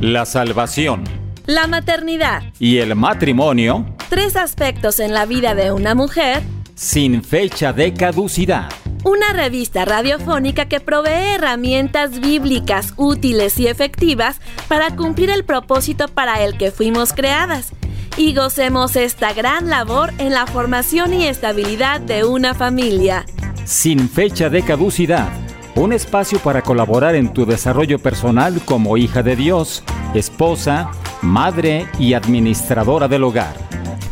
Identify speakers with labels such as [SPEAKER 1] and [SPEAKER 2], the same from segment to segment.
[SPEAKER 1] La salvación.
[SPEAKER 2] La maternidad.
[SPEAKER 1] Y el matrimonio.
[SPEAKER 2] Tres aspectos en la vida de una mujer.
[SPEAKER 1] Sin fecha de caducidad.
[SPEAKER 2] Una revista radiofónica que provee herramientas bíblicas útiles y efectivas para cumplir el propósito para el que fuimos creadas. Y gocemos esta gran labor en la formación y estabilidad de una familia.
[SPEAKER 1] Sin fecha de caducidad un espacio para colaborar en tu desarrollo personal como hija de Dios, esposa, madre y administradora del hogar.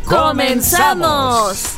[SPEAKER 2] ¡Comenzamos!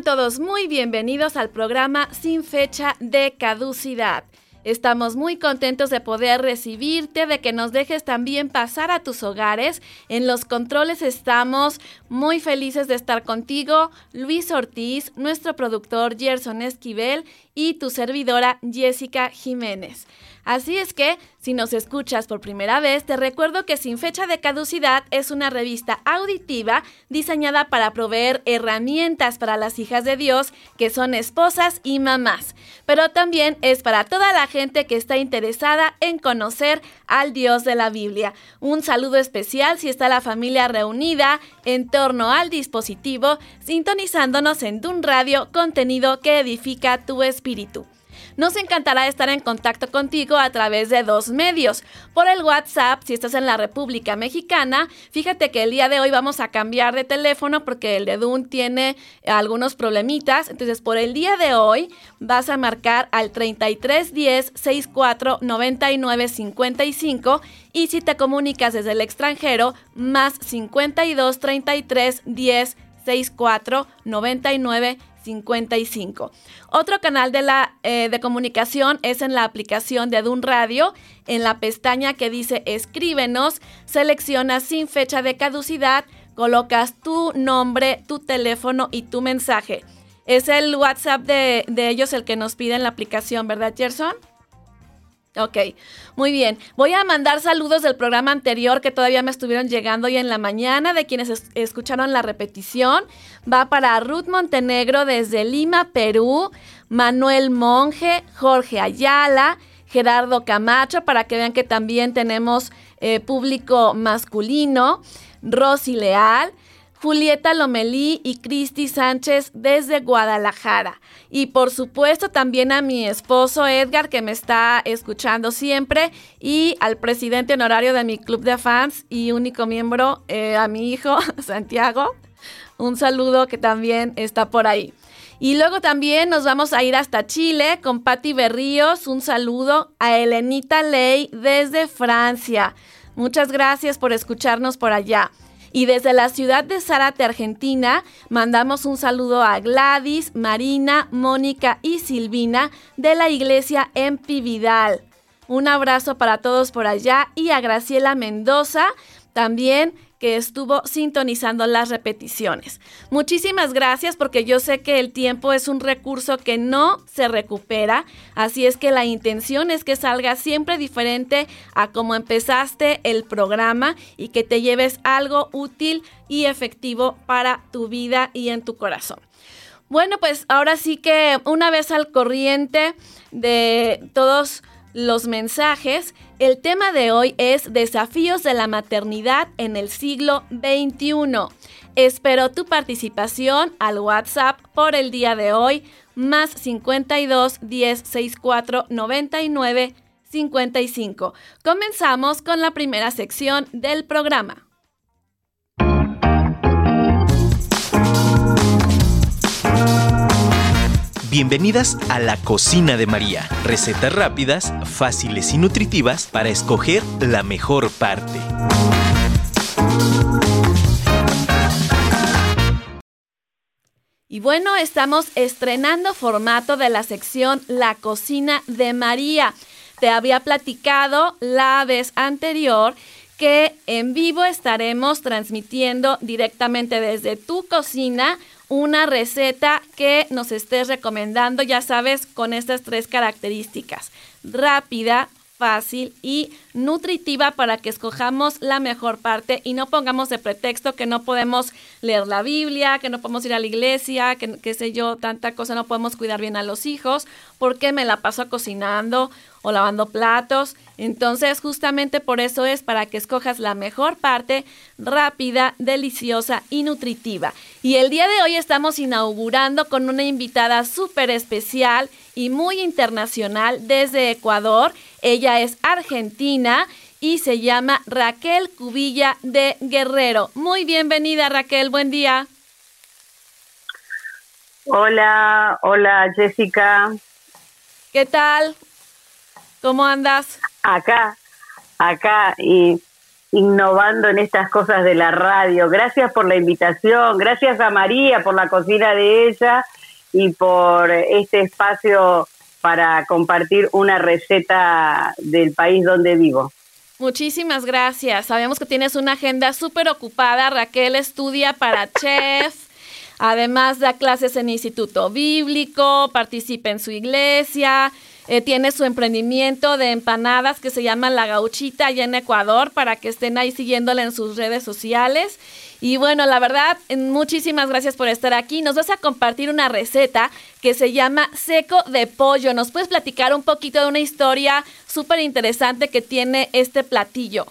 [SPEAKER 2] Todos muy bienvenidos al programa Sin fecha de caducidad. Estamos muy contentos de poder recibirte, de que nos dejes también pasar a tus hogares. En los controles estamos muy felices de estar contigo, Luis Ortiz, nuestro productor Gerson Esquivel y tu servidora Jessica Jiménez. Así es que, si nos escuchas por primera vez, te recuerdo que Sin Fecha de Caducidad es una revista auditiva diseñada para proveer herramientas para las hijas de Dios que son esposas y mamás, pero también es para toda la gente que está interesada en conocer al Dios de la Biblia. Un saludo especial si está la familia reunida en torno al dispositivo, sintonizándonos en Dun Radio, contenido que edifica tu espíritu. Nos encantará estar en contacto contigo a través de dos medios. Por el WhatsApp, si estás en la República Mexicana, fíjate que el día de hoy vamos a cambiar de teléfono porque el de Dun tiene algunos problemitas. Entonces, por el día de hoy vas a marcar al 3310 64 99 55 y si te comunicas desde el extranjero, más 52 33 10 64 99 55. Otro canal de, la, eh, de comunicación es en la aplicación de Adun Radio. En la pestaña que dice escríbenos, seleccionas sin fecha de caducidad, colocas tu nombre, tu teléfono y tu mensaje. Es el WhatsApp de, de ellos el que nos pide en la aplicación, ¿verdad, Gerson? Ok, muy bien. Voy a mandar saludos del programa anterior que todavía me estuvieron llegando hoy en la mañana, de quienes escucharon la repetición. Va para Ruth Montenegro desde Lima, Perú, Manuel Monje, Jorge Ayala, Gerardo Camacho, para que vean que también tenemos eh, público masculino, Rosy Leal. Julieta Lomelí y Cristi Sánchez desde Guadalajara. Y por supuesto también a mi esposo Edgar que me está escuchando siempre y al presidente honorario de mi club de fans y único miembro, eh, a mi hijo Santiago. Un saludo que también está por ahí. Y luego también nos vamos a ir hasta Chile con Patti Berríos. Un saludo a Elenita Ley desde Francia. Muchas gracias por escucharnos por allá. Y desde la ciudad de Zárate, Argentina, mandamos un saludo a Gladys, Marina, Mónica y Silvina de la iglesia Vidal. Un abrazo para todos por allá y a Graciela Mendoza también que estuvo sintonizando las repeticiones. Muchísimas gracias porque yo sé que el tiempo es un recurso que no se recupera, así es que la intención es que salga siempre diferente a como empezaste el programa y que te lleves algo útil y efectivo para tu vida y en tu corazón. Bueno, pues ahora sí que una vez al corriente de todos los mensajes, el tema de hoy es desafíos de la maternidad en el siglo XXI. Espero tu participación al WhatsApp por el día de hoy, más 52 10 64 99 55. Comenzamos con la primera sección del programa.
[SPEAKER 3] Bienvenidas a la cocina de María. Recetas rápidas, fáciles y nutritivas para escoger la mejor parte.
[SPEAKER 2] Y bueno, estamos estrenando formato de la sección La cocina de María. Te había platicado la vez anterior que en vivo estaremos transmitiendo directamente desde tu cocina una receta que nos estés recomendando, ya sabes, con estas tres características. Rápida, fácil y nutritiva para que escojamos la mejor parte y no pongamos de pretexto que no podemos leer la Biblia, que no podemos ir a la iglesia, que qué sé yo, tanta cosa, no podemos cuidar bien a los hijos, porque me la paso cocinando o lavando platos. Entonces, justamente por eso es para que escojas la mejor parte, rápida, deliciosa y nutritiva. Y el día de hoy estamos inaugurando con una invitada súper especial y muy internacional desde Ecuador. Ella es argentina y se llama Raquel Cubilla de Guerrero. Muy bienvenida Raquel, buen día.
[SPEAKER 4] Hola, hola Jessica.
[SPEAKER 2] ¿Qué tal? ¿Cómo andas?
[SPEAKER 4] Acá, acá y innovando en estas cosas de la radio. Gracias por la invitación, gracias a María por la cocina de ella y por este espacio para compartir una receta del país donde vivo.
[SPEAKER 2] Muchísimas gracias. Sabemos que tienes una agenda súper ocupada. Raquel estudia para chef. Además da clases en Instituto Bíblico, participa en su iglesia, eh, tiene su emprendimiento de empanadas que se llama La Gauchita allá en Ecuador para que estén ahí siguiéndole en sus redes sociales. Y bueno, la verdad, muchísimas gracias por estar aquí. Nos vas a compartir una receta que se llama seco de pollo. ¿Nos puedes platicar un poquito de una historia súper interesante que tiene este platillo?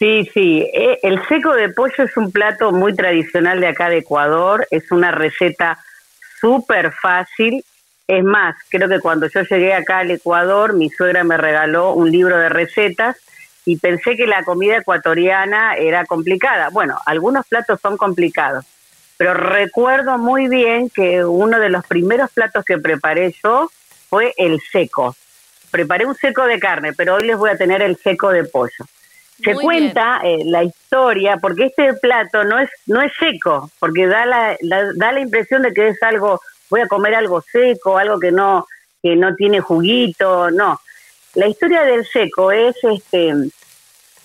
[SPEAKER 4] Sí, sí. Eh, el seco de pollo es un plato muy tradicional de acá de Ecuador. Es una receta súper fácil es más, creo que cuando yo llegué acá al Ecuador, mi suegra me regaló un libro de recetas y pensé que la comida ecuatoriana era complicada. Bueno, algunos platos son complicados, pero recuerdo muy bien que uno de los primeros platos que preparé yo fue el seco. Preparé un seco de carne, pero hoy les voy a tener el seco de pollo. Se cuenta eh, la historia, porque este plato no es no es seco, porque da la, da la impresión de que es algo voy a comer algo seco, algo que no, que no tiene juguito, no. La historia del seco es, este,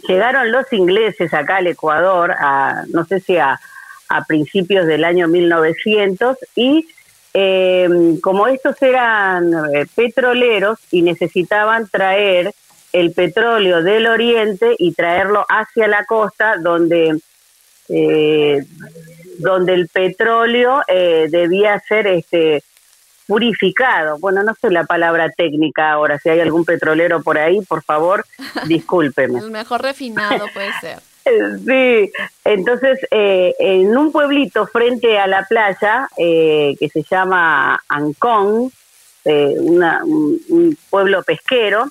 [SPEAKER 4] llegaron los ingleses acá al Ecuador, a, no sé si a, principios del año 1900, y eh, como estos eran eh, petroleros y necesitaban traer el petróleo del oriente y traerlo hacia la costa donde eh, donde el petróleo eh, debía ser este purificado. Bueno, no sé la palabra técnica ahora, si hay algún petrolero por ahí, por favor, discúlpeme.
[SPEAKER 2] el mejor refinado puede ser.
[SPEAKER 4] Sí, entonces eh, en un pueblito frente a la playa eh, que se llama Ancón, un pueblo pesquero,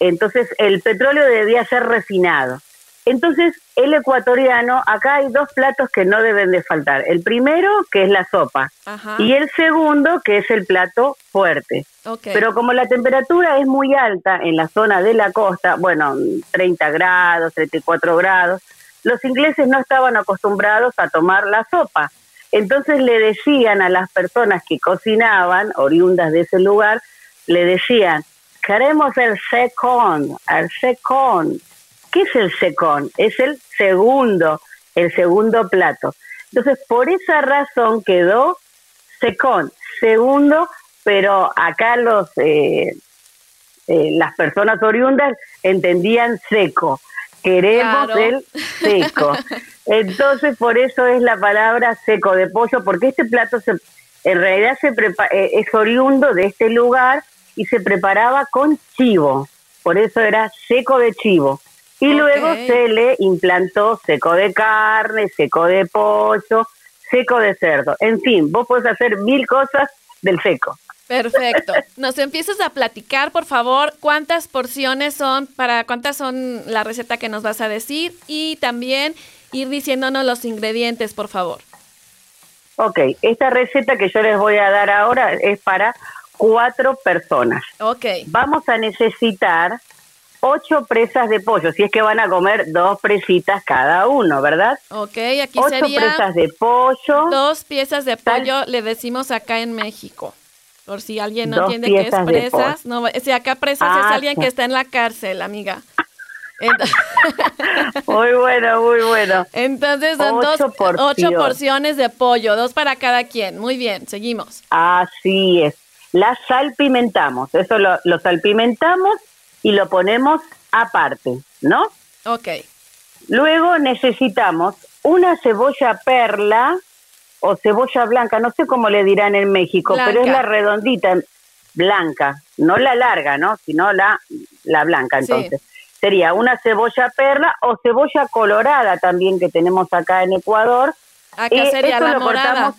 [SPEAKER 4] entonces el petróleo debía ser refinado. Entonces, el ecuatoriano, acá hay dos platos que no deben de faltar. El primero, que es la sopa, y el segundo, que es el plato fuerte. Pero como la temperatura es muy alta en la zona de la costa, bueno, 30 grados, 34 grados, los ingleses no estaban acostumbrados a tomar la sopa. Entonces le decían a las personas que cocinaban, oriundas de ese lugar, le decían, queremos el secón, el secón, ¿Qué es el secón? Es el segundo, el segundo plato. Entonces, por esa razón quedó secón, segundo, pero acá los eh, eh, las personas oriundas entendían seco. Queremos el seco. Entonces, por eso es la palabra seco de pollo, porque este plato se, en realidad se eh, es oriundo de este lugar y se preparaba con chivo. Por eso era seco de chivo. Y luego se le implantó seco de carne, seco de pollo, seco de cerdo. En fin, vos podés hacer mil cosas del seco.
[SPEAKER 2] Perfecto. Nos empiezas a platicar, por favor, cuántas porciones son, para cuántas son la receta que nos vas a decir y también ir diciéndonos los ingredientes, por favor.
[SPEAKER 4] Ok, esta receta que yo les voy a dar ahora es para cuatro personas.
[SPEAKER 2] Ok.
[SPEAKER 4] Vamos a necesitar ocho presas de pollo, si es que van a comer dos presitas cada uno, ¿verdad?
[SPEAKER 2] Ok, aquí
[SPEAKER 4] ocho
[SPEAKER 2] sería
[SPEAKER 4] presas de pollo.
[SPEAKER 2] Dos piezas de pollo, le decimos acá en México. Por si alguien no entiende qué es presas. No, si acá presas es ah, alguien que está en la cárcel, amiga.
[SPEAKER 4] muy bueno, muy bueno.
[SPEAKER 2] Entonces son dos, ocho porciones de pollo, dos para cada quien. Muy bien, seguimos.
[SPEAKER 4] Así es. La salpimentamos. Eso lo, lo salpimentamos y lo ponemos aparte, ¿no?
[SPEAKER 2] Ok.
[SPEAKER 4] Luego necesitamos una cebolla perla o cebolla blanca, no sé cómo le dirán en México, pero es la redondita, blanca, no la larga, ¿no? Sino la, la blanca, entonces. Sería una cebolla perla o cebolla colorada también que tenemos acá en Ecuador.
[SPEAKER 2] Acá sería la morada.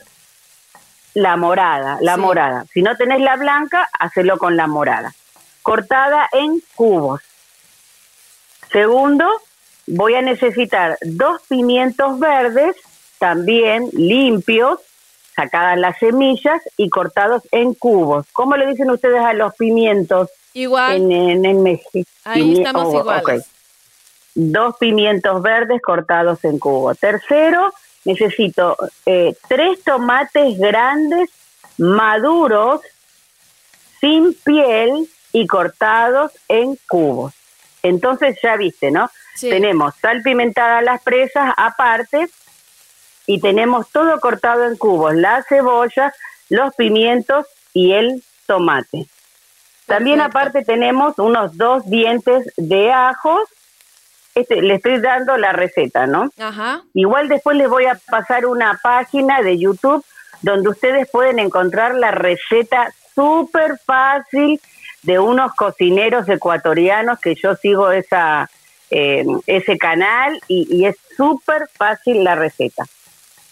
[SPEAKER 4] La morada, la morada. Si no tenés la blanca, hacelo con la morada. Cortada en cubos. Segundo, voy a necesitar dos pimientos verdes, también limpios, sacadas las semillas y cortados en cubos. ¿Cómo le dicen ustedes a los pimientos?
[SPEAKER 2] Igual.
[SPEAKER 4] En, México.
[SPEAKER 2] Ahí estamos oh, iguales.
[SPEAKER 4] Dos pimientos verdes cortados en cubos. Tercero, necesito eh, tres tomates grandes, maduros, sin piel y cortados en cubos. Entonces ya viste, ¿no? Tenemos sal pimentada las presas aparte y tenemos todo cortado en cubos, la cebolla, los pimientos y el tomate. También aparte tenemos unos dos dientes de ajos. Este, le estoy dando la receta, ¿no?
[SPEAKER 2] Ajá.
[SPEAKER 4] Igual después les voy a pasar una página de YouTube donde ustedes pueden encontrar la receta súper fácil de unos cocineros ecuatorianos que yo sigo esa eh, ese canal y, es súper fácil la receta.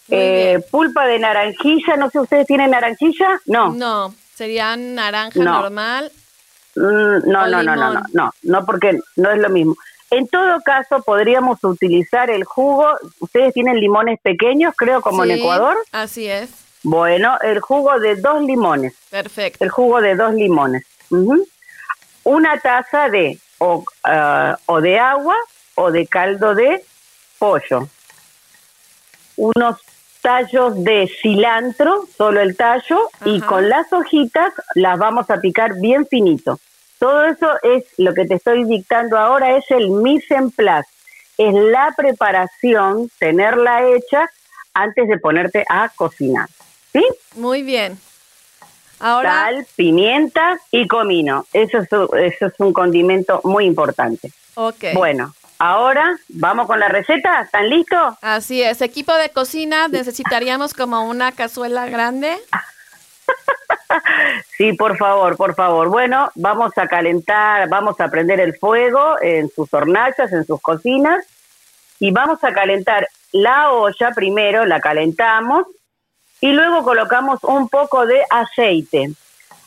[SPEAKER 4] Eh, pulpa de naranjilla, no sé, ¿ustedes tienen naranjilla? No.
[SPEAKER 2] No, sería naranja normal.
[SPEAKER 4] Mm, no, no, no, no, no, no, no, porque no es lo mismo. En todo caso, podríamos utilizar el jugo. Ustedes tienen limones pequeños, creo, como en Ecuador.
[SPEAKER 2] Así es.
[SPEAKER 4] Bueno, el jugo de dos limones.
[SPEAKER 2] Perfecto.
[SPEAKER 4] El jugo de dos limones. Una taza de o, ah, o de agua o de caldo de pollo. Unos tallos de cilantro, solo el tallo, y con las hojitas las vamos a picar bien finito. Todo eso es lo que te estoy dictando ahora, es el mise en place, es la preparación, tenerla hecha antes de ponerte a cocinar. ¿Sí?
[SPEAKER 2] Muy bien. Ahora...
[SPEAKER 4] Sal, pimienta y comino. Eso es, eso es un condimento muy importante.
[SPEAKER 2] Ok.
[SPEAKER 4] Bueno, ahora vamos con la receta. ¿Están listos?
[SPEAKER 2] Así es. Equipo de cocina, necesitaríamos como una cazuela grande.
[SPEAKER 4] sí, por favor, por favor. Bueno, vamos a calentar, vamos a prender el fuego en sus hornallas, en sus cocinas, y vamos a calentar la olla primero, la calentamos, y luego colocamos un poco de aceite,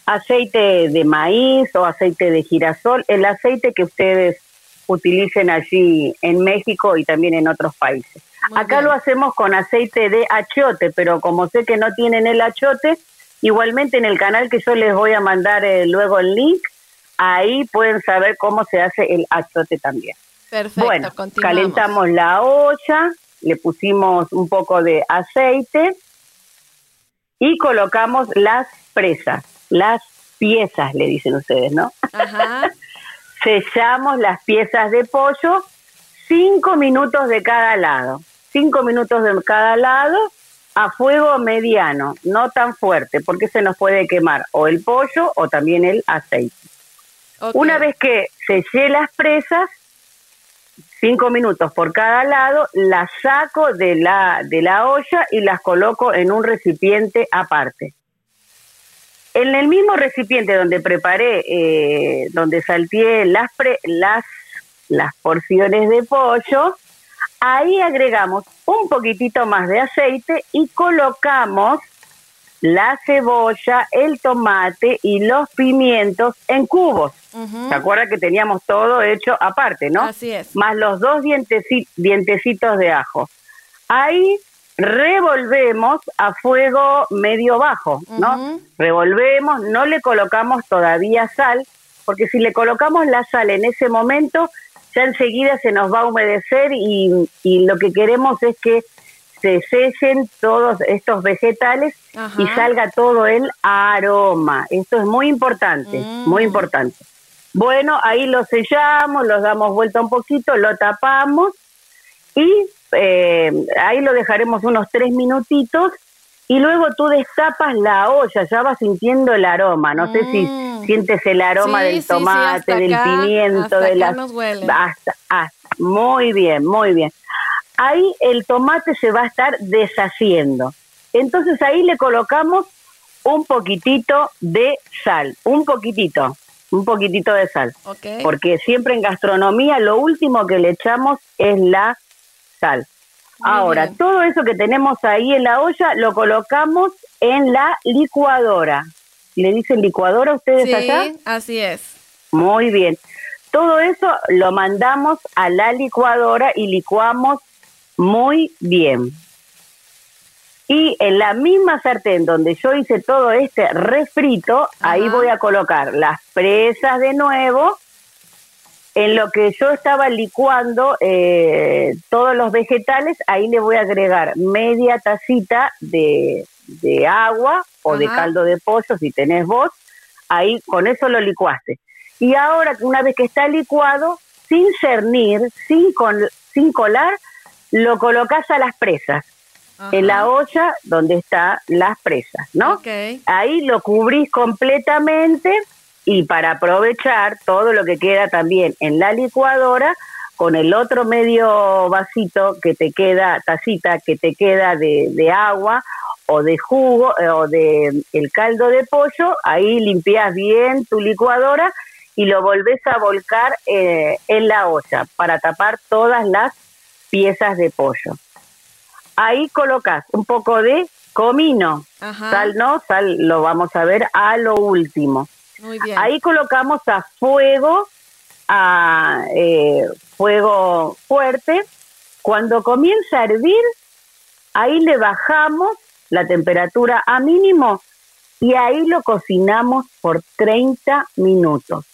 [SPEAKER 4] aceite de maíz o aceite de girasol, el aceite que ustedes utilicen allí en México y también en otros países. Acá lo hacemos con aceite de achiote, pero como sé que no tienen el achiote, igualmente en el canal que yo les voy a mandar eh, luego el link, ahí pueden saber cómo se hace el achiote también.
[SPEAKER 2] Perfecto,
[SPEAKER 4] bueno, calentamos la olla, le pusimos un poco de aceite, y colocamos las presas, las piezas, le dicen ustedes, ¿no?
[SPEAKER 2] Ajá.
[SPEAKER 4] Sellamos las piezas de pollo, cinco minutos de cada lado, cinco minutos de cada lado a fuego mediano, no tan fuerte, porque se nos puede quemar o el pollo o también el aceite. Una vez que sellé las presas, cinco minutos por cada lado, las saco de la, de la olla y las coloco en un recipiente aparte. En el mismo recipiente donde preparé, eh, donde salteé las, las, las porciones de pollo, ahí agregamos un poquitito más de aceite y colocamos la cebolla, el tomate y los pimientos en cubos. ¿Se acuerda que teníamos todo hecho aparte, no?
[SPEAKER 2] Así es.
[SPEAKER 4] Más los dos dientecitos de ajo. Ahí revolvemos a fuego medio bajo, ¿no? Revolvemos, no le colocamos todavía sal, porque si le colocamos la sal en ese momento, ya enseguida se nos va a humedecer y, y lo que queremos es que se sellen todos estos vegetales y salga todo el aroma. Esto es muy importante, mm. muy importante. Bueno, ahí lo sellamos, los damos vuelta un poquito, lo tapamos y eh, ahí lo dejaremos unos tres minutitos y luego tú destapas la olla, ya vas sintiendo el aroma, no sé si
[SPEAKER 2] Mm.
[SPEAKER 4] sientes el aroma
[SPEAKER 2] Sí,
[SPEAKER 4] del
[SPEAKER 2] sí, sí,
[SPEAKER 4] tomate, del pimiento, de las hasta, hasta. muy bien, muy bien. Ahí el tomate se va a estar deshaciendo. Entonces ahí le colocamos un poquitito de sal, un poquitito, un poquitito de sal, porque siempre en gastronomía lo último que le echamos es la sal. Ahora,
[SPEAKER 2] bien.
[SPEAKER 4] todo eso que tenemos ahí en la olla lo colocamos en la licuadora. ¿Le dicen licuadora a ustedes allá?
[SPEAKER 2] Sí, así es.
[SPEAKER 4] Muy bien. Todo eso lo mandamos a la licuadora y licuamos muy bien. Y en la misma sartén donde yo hice todo este refrito, ahí voy a colocar las presas de nuevo. En lo que yo estaba licuando eh, todos los vegetales, ahí le voy a agregar media tacita de, de agua o de caldo de pollo, si tenés vos. Ahí con eso lo licuaste. Y ahora, una vez que está licuado, sin cernir, sin, col- sin colar, lo colocas a las presas, en la olla donde están las presas, ¿no? Ahí lo cubrís completamente y para aprovechar todo lo que queda también en la licuadora, con el otro medio vasito que te queda, tacita que te queda de, de agua o de jugo eh, o de el caldo de pollo, ahí limpias bien tu licuadora y lo volvés a volcar eh, en la olla para tapar todas las piezas de pollo. Ahí colocas un poco de comino,
[SPEAKER 2] Ajá.
[SPEAKER 4] sal no, sal lo vamos a ver a lo último.
[SPEAKER 2] Muy bien.
[SPEAKER 4] Ahí colocamos a fuego, a eh, fuego fuerte. Cuando comienza a hervir, ahí le bajamos la temperatura a mínimo y ahí lo cocinamos por 30 minutos.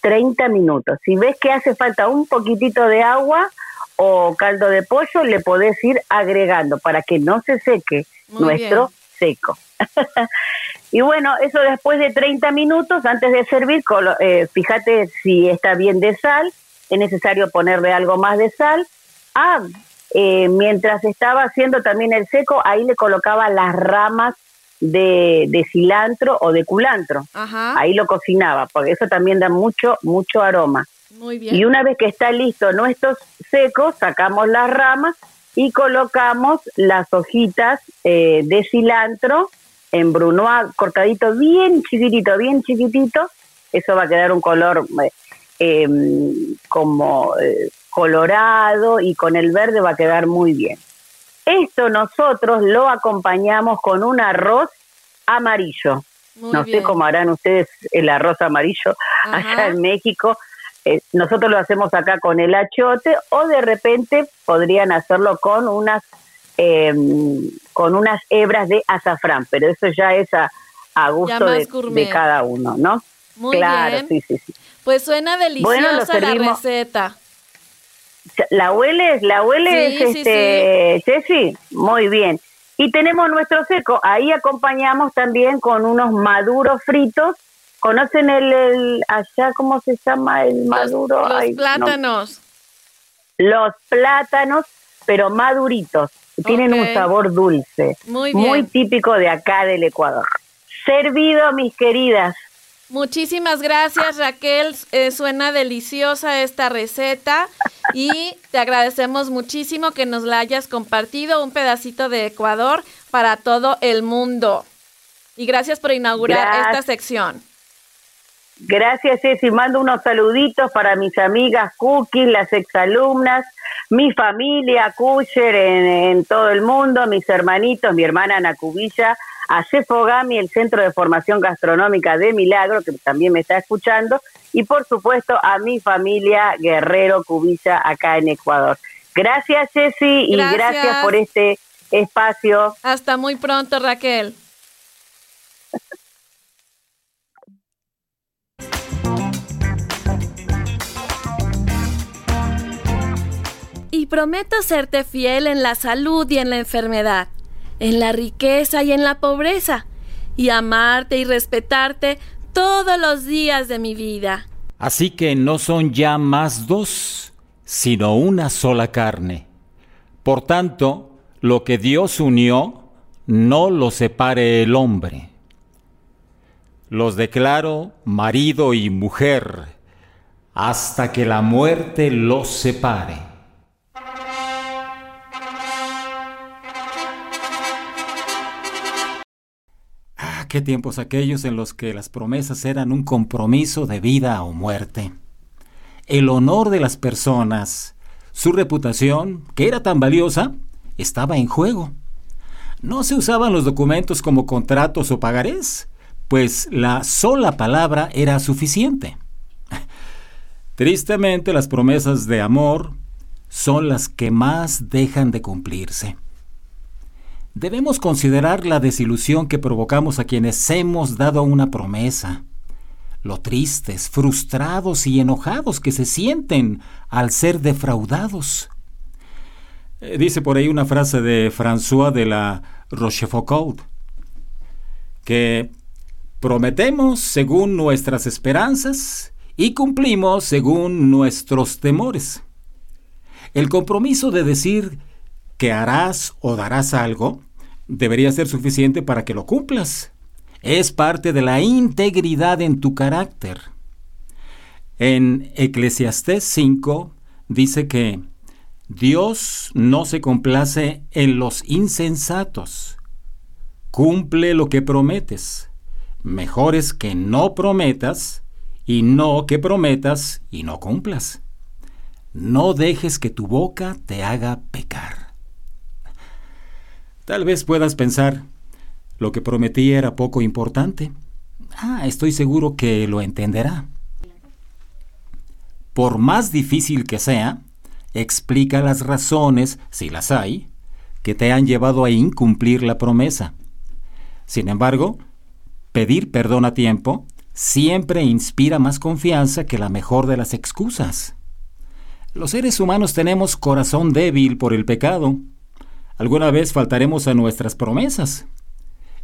[SPEAKER 4] 30 minutos. Si ves que hace falta un poquitito de agua o caldo de pollo, le podés ir agregando para que no se seque
[SPEAKER 2] Muy
[SPEAKER 4] nuestro seco. y bueno, eso después de 30 minutos, antes de servir, colo- eh, fíjate si está bien de sal, es necesario ponerle algo más de sal. Ah, eh, mientras estaba haciendo también el seco, ahí le colocaba las ramas de, de cilantro o de culantro.
[SPEAKER 2] Ajá.
[SPEAKER 4] Ahí lo cocinaba, porque eso también da mucho, mucho aroma.
[SPEAKER 2] Muy bien.
[SPEAKER 4] Y una vez que está listo nuestro seco, sacamos las ramas y colocamos las hojitas eh, de cilantro en brunoise, cortadito bien chiquitito, bien chiquitito. Eso va a quedar un color eh, em, como eh, colorado y con el verde va a quedar muy bien. Esto nosotros lo acompañamos con un arroz amarillo.
[SPEAKER 2] Muy
[SPEAKER 4] no
[SPEAKER 2] bien.
[SPEAKER 4] sé cómo harán ustedes el arroz amarillo
[SPEAKER 2] Ajá.
[SPEAKER 4] allá en México. Eh, nosotros lo hacemos acá con el achote o de repente podrían hacerlo con unas eh, con unas hebras de azafrán, pero eso ya es a, a gusto de, cada uno, ¿no?
[SPEAKER 2] Muy
[SPEAKER 4] claro,
[SPEAKER 2] bien.
[SPEAKER 4] sí, sí, sí.
[SPEAKER 2] Pues suena deliciosa
[SPEAKER 4] Bueno,
[SPEAKER 2] la receta.
[SPEAKER 4] ¿La hueles? ¿La hueles,
[SPEAKER 2] Sí, sí,
[SPEAKER 4] este, Ceci? Muy bien. Y tenemos nuestro seco. Ahí acompañamos también con unos maduros fritos. ¿Conocen el, el- allá cómo se llama el maduro?
[SPEAKER 2] los
[SPEAKER 4] Ay, no.
[SPEAKER 2] plátanos.
[SPEAKER 4] Los plátanos, pero maduritos. Tienen un sabor dulce.
[SPEAKER 2] Muy bien.
[SPEAKER 4] Muy típico de acá del Ecuador. Servido, mis queridas.
[SPEAKER 2] Muchísimas gracias Raquel, Eh, suena deliciosa esta receta y te agradecemos muchísimo que nos la hayas compartido un pedacito de Ecuador para todo el mundo. Y gracias por inaugurar
[SPEAKER 4] Gracias.
[SPEAKER 2] esta sección.
[SPEAKER 4] Gracias, Ceci. Mando unos saluditos para mis amigas Cookie, las exalumnas, mi familia Kusher en, en todo el mundo, mis hermanitos, mi hermana Ana Cubilla, a Cefogami, el Centro de Formación Gastronómica de Milagro, que también me está escuchando, y por supuesto a mi familia Guerrero Cubilla acá en Ecuador. Gracias, Ceci, y
[SPEAKER 2] gracias
[SPEAKER 4] por este espacio.
[SPEAKER 2] Hasta muy pronto Raquel. Prometo serte fiel en la salud y en la enfermedad, en la riqueza y en la pobreza, y amarte y respetarte todos los días de mi vida.
[SPEAKER 1] Así que no son ya más dos, sino una sola carne. Por tanto, lo que Dios unió, no los separe el hombre. Los declaro marido y mujer hasta que la muerte los separe. Qué tiempos aquellos en los que las promesas eran un compromiso de vida o muerte. El honor de las personas, su reputación, que era tan valiosa, estaba en juego. No se usaban los documentos como contratos o pagarés, pues la sola palabra era suficiente. Tristemente las promesas de amor son las que más dejan de cumplirse. Debemos considerar la desilusión que provocamos a quienes hemos dado una promesa, lo tristes, frustrados y enojados que se sienten al ser defraudados. Eh, dice por ahí una frase de François de la Rochefoucauld, que prometemos según nuestras esperanzas y cumplimos según nuestros temores. El compromiso de decir que harás o darás algo debería ser suficiente para que lo cumplas. Es parte de la integridad en tu carácter. En Eclesiastés 5 dice que Dios no se complace en los insensatos. Cumple lo que prometes. Mejor es que no prometas y no que prometas y no cumplas. No dejes que tu boca te haga pecar. Tal vez puedas pensar, lo que prometí era poco importante. Ah, estoy seguro que lo entenderá. Por más difícil que sea, explica las razones, si las hay, que te han llevado a incumplir la promesa. Sin embargo, pedir perdón a tiempo siempre inspira más confianza que la mejor de las excusas. Los seres humanos tenemos corazón débil por el pecado. Alguna vez faltaremos a nuestras promesas.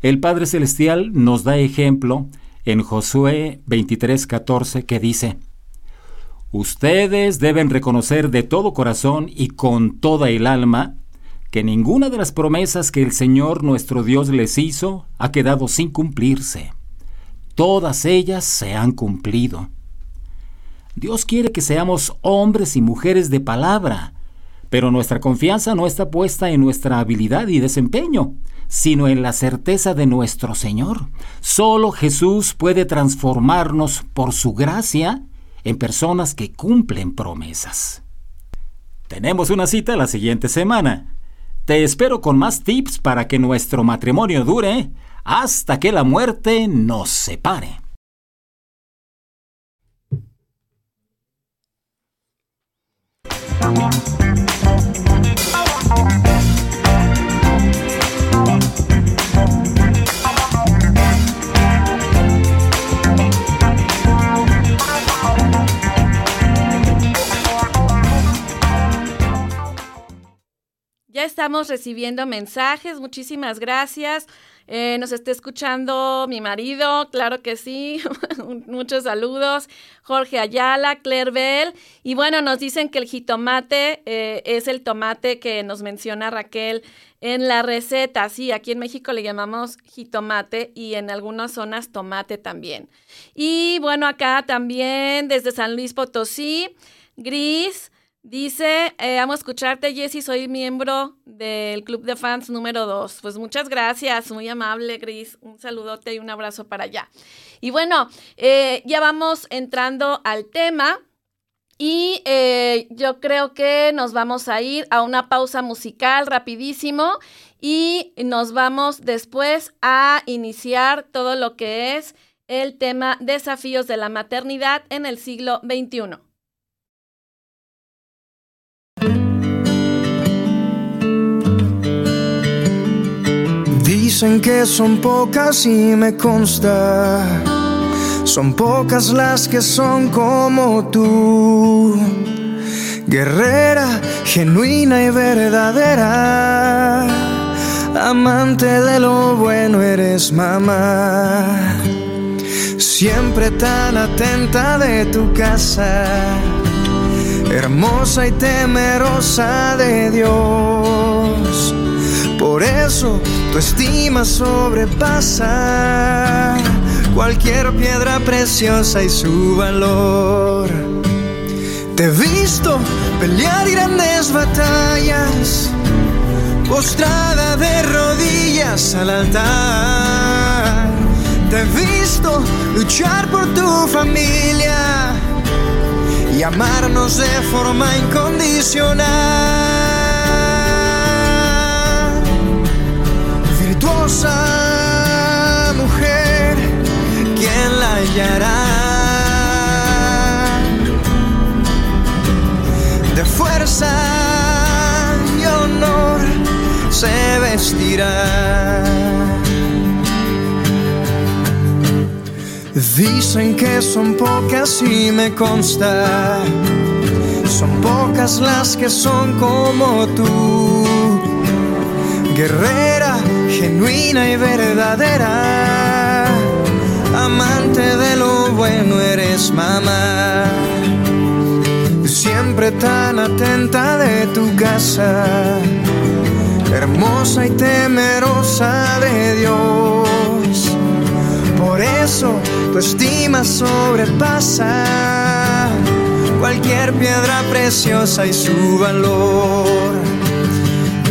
[SPEAKER 1] El Padre Celestial nos da ejemplo en Josué 23:14 que dice, Ustedes deben reconocer de todo corazón y con toda el alma que ninguna de las promesas que el Señor nuestro Dios les hizo ha quedado sin cumplirse. Todas ellas se han cumplido. Dios quiere que seamos hombres y mujeres de palabra, pero nuestra confianza no está puesta en nuestra habilidad y desempeño, sino en la certeza de nuestro Señor. Solo Jesús puede transformarnos por su gracia en personas que cumplen promesas. Tenemos una cita la siguiente semana. Te espero con más tips para que nuestro matrimonio dure hasta que la muerte nos separe.
[SPEAKER 2] Estamos recibiendo mensajes, muchísimas gracias. Eh, nos está escuchando mi marido, claro que sí. Muchos saludos. Jorge Ayala, Claire Bell. Y bueno, nos dicen que el jitomate eh, es el tomate que nos menciona Raquel en la receta. Sí, aquí en México le llamamos jitomate y en algunas zonas tomate también. Y bueno, acá también desde San Luis Potosí, Gris. Dice, eh, amo escucharte, Jessy, soy miembro del Club de Fans número 2. Pues muchas gracias, muy amable, Gris. Un saludote y un abrazo para allá. Y bueno, eh, ya vamos entrando al tema. Y eh, yo creo que nos vamos a ir a una pausa musical rapidísimo y nos vamos después a iniciar todo lo que es el tema desafíos de la maternidad en el siglo XXI.
[SPEAKER 5] Dicen que son pocas y me consta. Son pocas las que son como tú. Guerrera, genuina y verdadera. Amante de lo bueno eres mamá. Siempre tan atenta de tu casa. Hermosa y temerosa de Dios Tu estima sobrepasa cualquier piedra preciosa y su valor. Te he visto pelear grandes batallas, postrada de rodillas al altar. Te he visto luchar por tu familia y amarnos de forma incondicional. De fuerza y honor se vestirá. Dicen que son pocas y me consta. Son pocas las que son como tú. Guerrera, genuina y verdadera. De lo bueno eres mamá. Siempre tan atenta de tu casa. Hermosa y temerosa de Dios. Por eso tu estima sobrepasa cualquier piedra preciosa y su valor.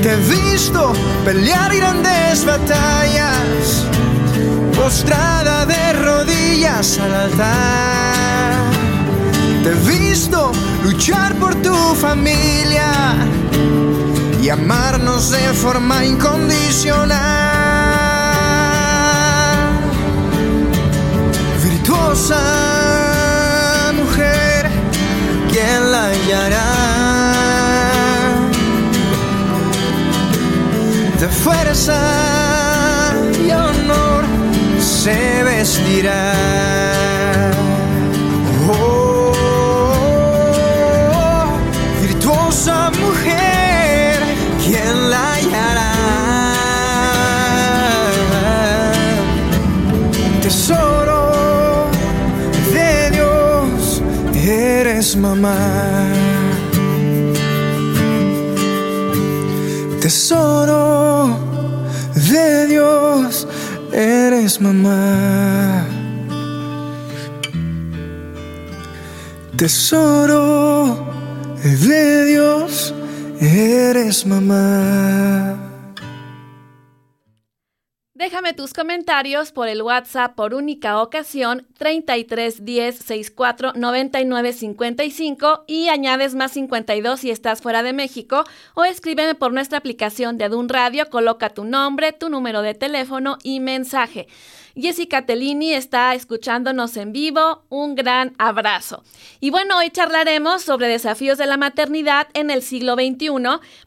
[SPEAKER 5] Te he visto pelear grandes batallas, postrada de rodillas al altar. Te he visto luchar por tu familia y amarnos de forma incondicional. Vestirá. Oh, virtuosa mujer, ¿quién la hallará? Tesoro de Dios, eres mamá. Tesoro de Dios, eres mamá.
[SPEAKER 2] Déjame tus comentarios por el WhatsApp por única ocasión 33 10 64 99 55 y añades más 52 si estás fuera de México o escríbeme por nuestra aplicación de Adun Radio, coloca tu nombre, tu número de teléfono y mensaje. Jessica Tellini está escuchándonos en vivo. Un gran abrazo. Y bueno, hoy charlaremos sobre desafíos de la maternidad en el siglo XXI.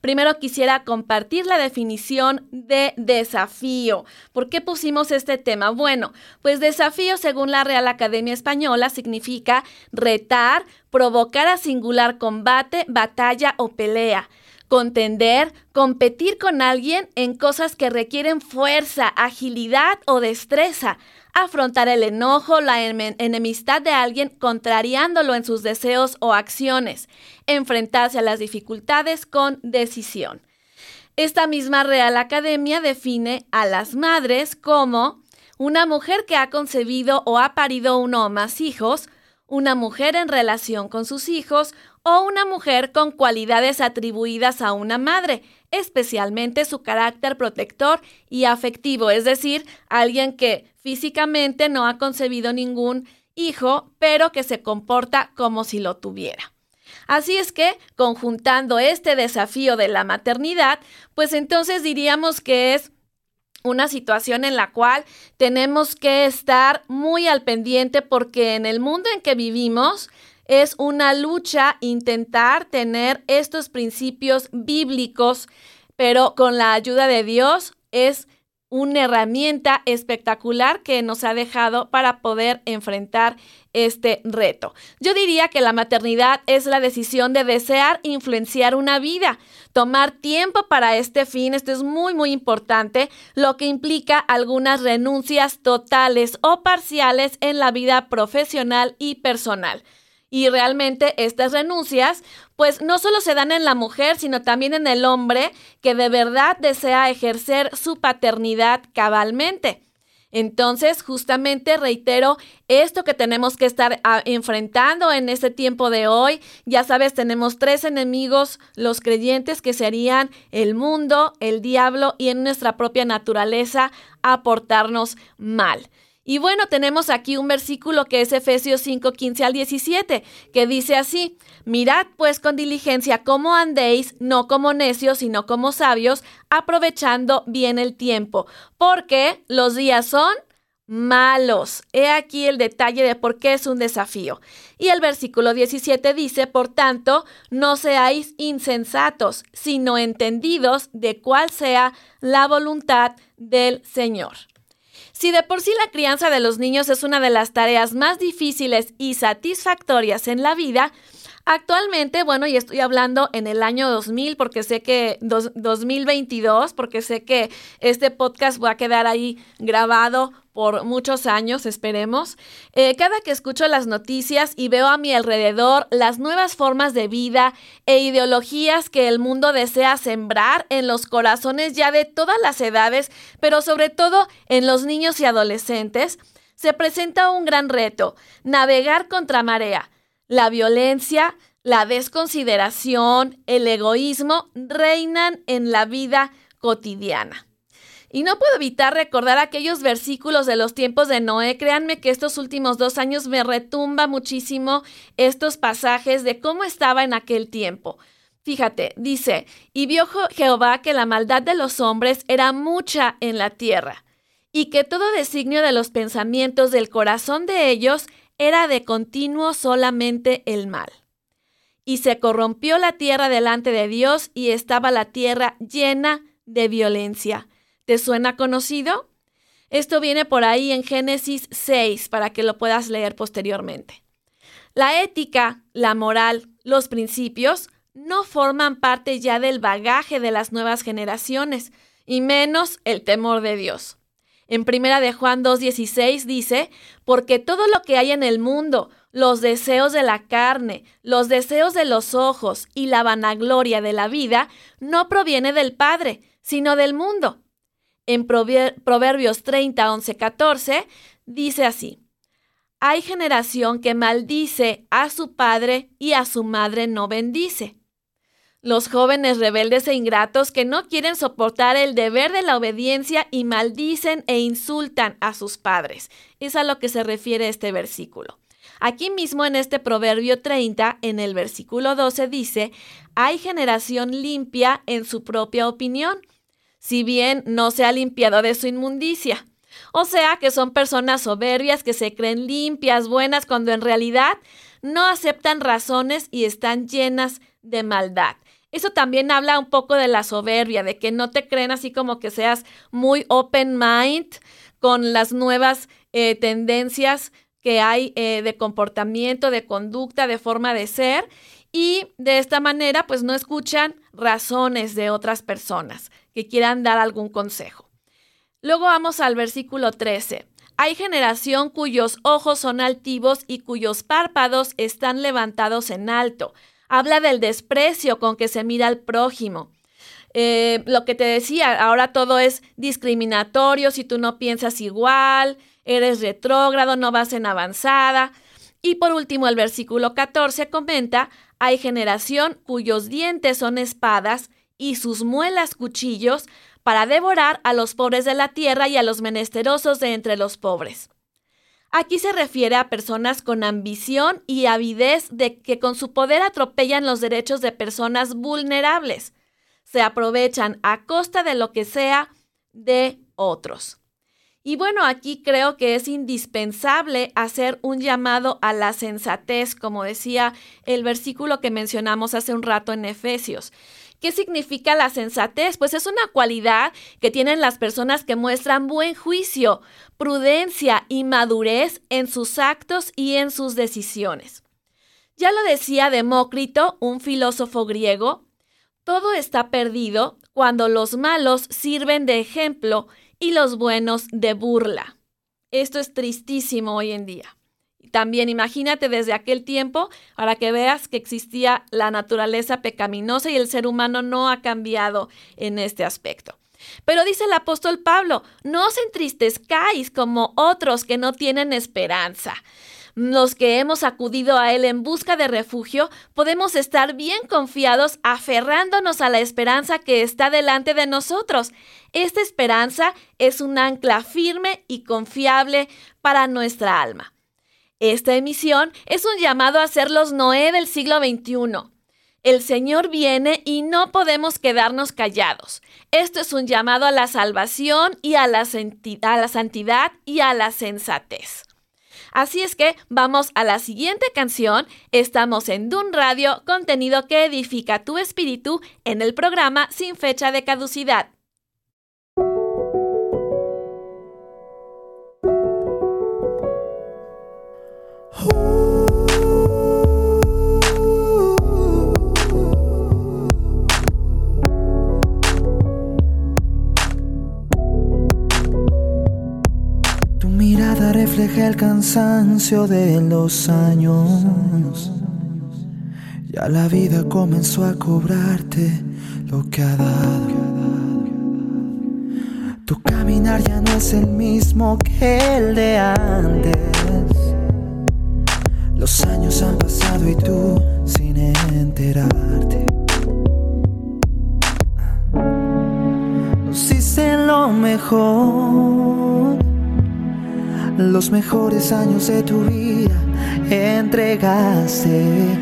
[SPEAKER 2] Primero quisiera compartir la definición de desafío. ¿Por qué pusimos este tema? Bueno, pues desafío según la Real Academia Española significa retar, provocar a singular combate, batalla o pelea contender, competir con alguien en cosas que requieren fuerza, agilidad o destreza, afrontar el enojo, la enemistad de alguien contrariándolo en sus deseos o acciones, enfrentarse a las dificultades con decisión. Esta misma Real Academia define a las madres como una mujer que ha concebido o ha parido uno o más hijos, una mujer en relación con sus hijos o una mujer con cualidades atribuidas a una madre, especialmente su carácter protector y afectivo, es decir, alguien que físicamente no ha concebido ningún hijo, pero que se comporta como si lo tuviera. Así es que, conjuntando este desafío de la maternidad, pues entonces diríamos que es una situación en la cual tenemos que estar muy al pendiente porque en el mundo en que vivimos es una lucha intentar tener estos principios bíblicos, pero con la ayuda de Dios es una herramienta espectacular que nos ha dejado para poder enfrentar este reto. Yo diría que la maternidad es la decisión de desear influenciar una vida, tomar tiempo para este fin, esto es muy muy importante, lo que implica algunas renuncias totales o parciales en la vida profesional y personal. Y realmente estas renuncias, pues no solo se dan en la mujer, sino también en el hombre que de verdad desea ejercer su paternidad cabalmente. Entonces, justamente reitero esto que tenemos que estar ah, enfrentando en este tiempo de hoy. Ya sabes, tenemos tres enemigos, los creyentes, que serían el mundo, el diablo y en nuestra propia naturaleza aportarnos mal. Y bueno, tenemos aquí un versículo que es Efesios 5, 15 al 17, que dice así, mirad pues con diligencia cómo andéis, no como necios, sino como sabios, aprovechando bien el tiempo, porque los días son malos. He aquí el detalle de por qué es un desafío. Y el versículo 17 dice, por tanto, no seáis insensatos, sino entendidos de cuál sea la voluntad del Señor. Si de por sí la crianza de los niños es una de las tareas más difíciles y satisfactorias en la vida, Actualmente, bueno, y estoy hablando en el año 2000 porque sé que 2022, porque sé que este podcast va a quedar ahí grabado por muchos años, esperemos. Eh, cada que escucho las noticias y veo a mi alrededor las nuevas formas de vida e ideologías que el mundo desea sembrar en los corazones ya de todas las edades, pero sobre todo en los niños y adolescentes, se presenta un gran reto, navegar contra marea la violencia, la desconsideración, el egoísmo reinan en la vida cotidiana. Y no puedo evitar recordar aquellos versículos de los tiempos de Noé. Créanme que estos últimos dos años me retumba muchísimo estos pasajes de cómo estaba en aquel tiempo. Fíjate, dice, y vio Jehová que la maldad de los hombres era mucha en la tierra, y que todo designio de los pensamientos del corazón de ellos era de continuo solamente el mal. Y se corrompió la tierra delante de Dios y estaba la tierra llena de violencia. ¿Te suena conocido? Esto viene por ahí en Génesis 6 para que lo puedas leer posteriormente. La ética, la moral, los principios no forman parte ya del bagaje de las nuevas generaciones, y menos el temor de Dios. En primera de Juan 2:16 dice, porque todo lo que hay en el mundo, los deseos de la carne, los deseos de los ojos y la vanagloria de la vida, no proviene del Padre, sino del mundo. En Proverbios 30, 11, 14 dice así, hay generación que maldice a su padre y a su madre no bendice. Los jóvenes rebeldes e ingratos que no quieren soportar el deber de la obediencia y maldicen e insultan a sus padres. Es a lo que se refiere este versículo. Aquí mismo en este Proverbio 30, en el versículo 12 dice, hay generación limpia en su propia opinión, si bien no se ha limpiado de su inmundicia. O sea que son personas soberbias que se creen limpias, buenas, cuando en realidad no aceptan razones y están llenas de maldad. Eso también habla un poco de la soberbia, de que no te creen así como que seas muy open mind con las nuevas eh, tendencias que hay eh, de comportamiento, de conducta, de forma de ser. Y de esta manera, pues no escuchan razones de otras personas que quieran dar algún consejo. Luego vamos al versículo 13. Hay generación cuyos ojos son altivos y cuyos párpados están levantados en alto habla del desprecio con que se mira al prójimo. Eh, lo que te decía, ahora todo es discriminatorio si tú no piensas igual, eres retrógrado, no vas en avanzada. Y por último, el versículo 14 comenta, hay generación cuyos dientes son espadas y sus muelas cuchillos para devorar a los pobres de la tierra y a los menesterosos de entre los pobres. Aquí se refiere a personas con ambición y avidez de que con su poder atropellan los derechos de personas vulnerables. Se aprovechan a costa de lo que sea de otros. Y bueno, aquí creo que es indispensable hacer un llamado a la sensatez, como decía el versículo que mencionamos hace un rato en Efesios. ¿Qué significa la sensatez? Pues es una cualidad que tienen las personas que muestran buen juicio, prudencia y madurez en sus actos y en sus decisiones. Ya lo decía Demócrito, un filósofo griego, todo está perdido cuando los malos sirven de ejemplo y los buenos de burla. Esto es tristísimo hoy en día. También imagínate desde aquel tiempo para que veas que existía la naturaleza pecaminosa y el ser humano no ha cambiado en este aspecto. Pero dice el apóstol Pablo, no os entristezcáis como otros que no tienen esperanza. Los que hemos acudido a Él en busca de refugio, podemos estar bien confiados aferrándonos a la esperanza que está delante de nosotros. Esta esperanza es un ancla firme y confiable para nuestra alma. Esta emisión es un llamado a ser los Noé del siglo XXI. El Señor viene y no podemos quedarnos callados. Esto es un llamado a la salvación y a la, santidad y a la sensatez. Así es que vamos a la siguiente canción. Estamos en Dun Radio, contenido que edifica tu espíritu en el programa sin fecha de caducidad.
[SPEAKER 6] El cansancio de los años. Ya la vida comenzó a cobrarte lo que ha dado. Tu caminar ya no es el mismo que el de antes. Los años han pasado y tú sin enterarte. Nos hiciste lo mejor los mejores años de tu vida entregaste.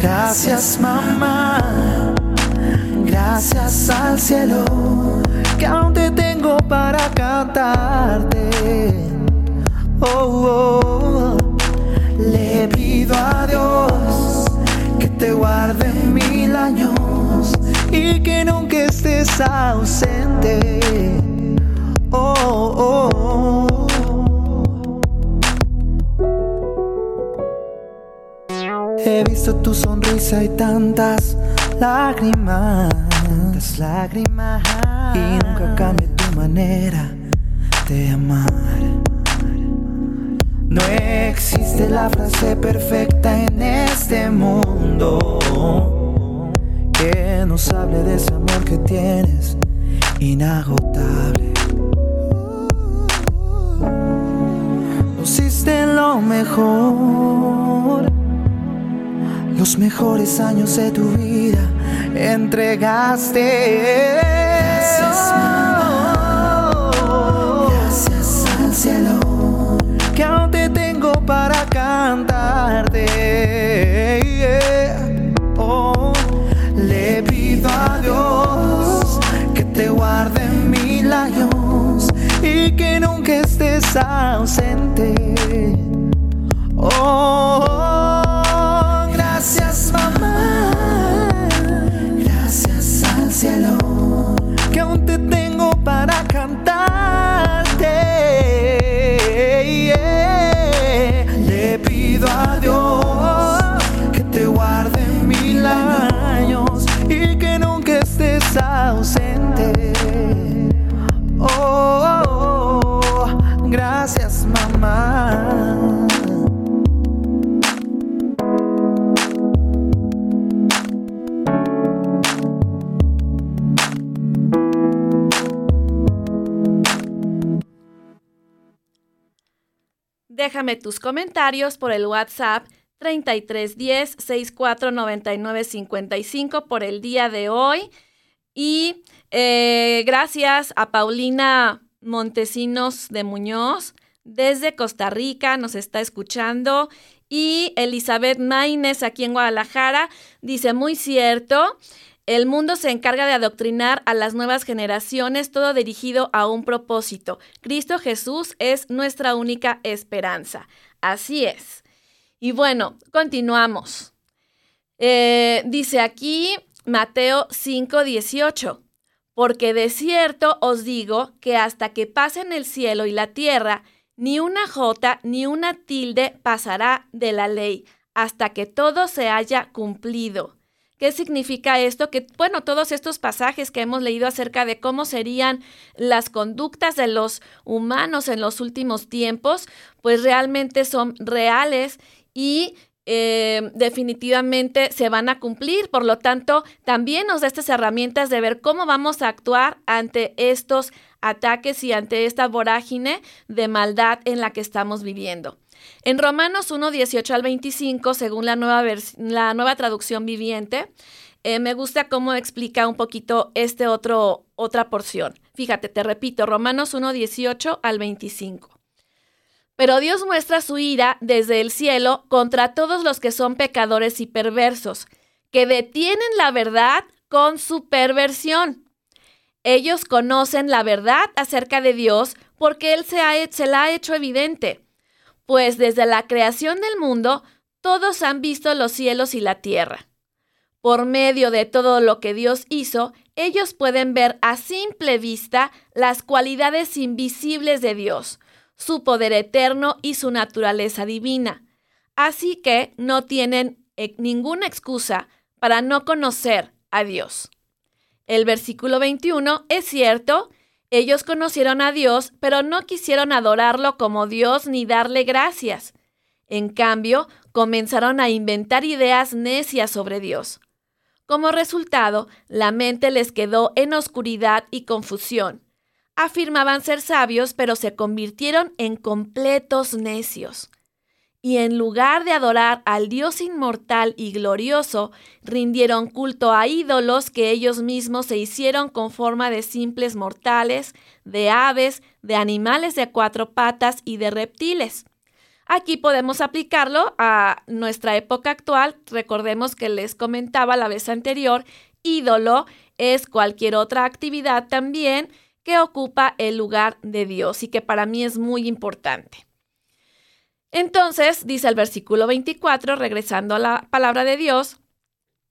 [SPEAKER 6] Gracias mamá, gracias al cielo, que aún te tengo para cantarte. Oh, oh, le pido a Dios que te guarde mil años y que nunca estés ausente. Oh, oh, oh. He visto tu sonrisa y tantas lágrimas, lágrimas. Y nunca cambia tu manera de amar. No existe la frase perfecta en este mundo que nos hable de ese amor que tienes inagotable. Nos hiciste lo mejor los mejores años de tu vida entregaste. Gracias, Gracias al cielo que aún te tengo para cantarte. Oh, le pido a Dios que te guarde mil años y que nunca estés ausente.
[SPEAKER 2] Déjame tus comentarios por el WhatsApp 3310 649955 por el día de hoy. Y eh, gracias a Paulina Montesinos de Muñoz desde Costa Rica, nos está escuchando. Y Elizabeth Maines aquí en Guadalajara dice, muy cierto. El mundo se encarga de adoctrinar a las nuevas generaciones, todo dirigido a un propósito. Cristo Jesús es nuestra única esperanza. Así es. Y bueno, continuamos. Eh, dice aquí Mateo 5:18, porque de cierto os digo que hasta que pasen el cielo y la tierra, ni una jota ni una tilde pasará de la ley, hasta que todo se haya cumplido. ¿Qué significa esto? Que, bueno, todos estos pasajes que hemos leído acerca de cómo serían las conductas de los humanos en los últimos tiempos, pues realmente son reales y eh, definitivamente se van a cumplir. Por lo tanto, también nos da estas herramientas de ver cómo vamos a actuar ante estos ataques y ante esta vorágine de maldad en la que estamos viviendo. En Romanos 1, 18 al 25, según la nueva, la nueva traducción viviente, eh, me gusta cómo explica un poquito este otro, otra porción. Fíjate, te repito, Romanos 1, 18 al 25. Pero Dios muestra su ira desde el cielo contra todos los que son pecadores y perversos, que detienen la verdad con su perversión. Ellos conocen la verdad acerca de Dios porque Él se, ha, se la ha hecho evidente pues desde la creación del mundo todos han visto los cielos y la tierra. Por medio de todo lo que Dios hizo, ellos pueden ver a simple vista las cualidades invisibles de Dios, su poder eterno y su naturaleza divina. Así que no tienen eh, ninguna excusa para no conocer a Dios. El versículo 21 es cierto ellos conocieron a Dios, pero no quisieron adorarlo como Dios ni darle gracias. En cambio, comenzaron a inventar ideas necias sobre Dios. Como resultado, la mente les quedó en oscuridad y confusión. Afirmaban ser sabios, pero se convirtieron en completos necios y en lugar de adorar al Dios inmortal y glorioso, rindieron culto a ídolos que ellos mismos se hicieron con forma de simples mortales, de aves, de animales de cuatro patas y de reptiles. Aquí podemos aplicarlo a nuestra época actual. Recordemos que les comentaba la vez anterior, ídolo es cualquier otra actividad también que ocupa el lugar de Dios y que para mí es muy importante. Entonces, dice el versículo 24, regresando a la palabra de Dios,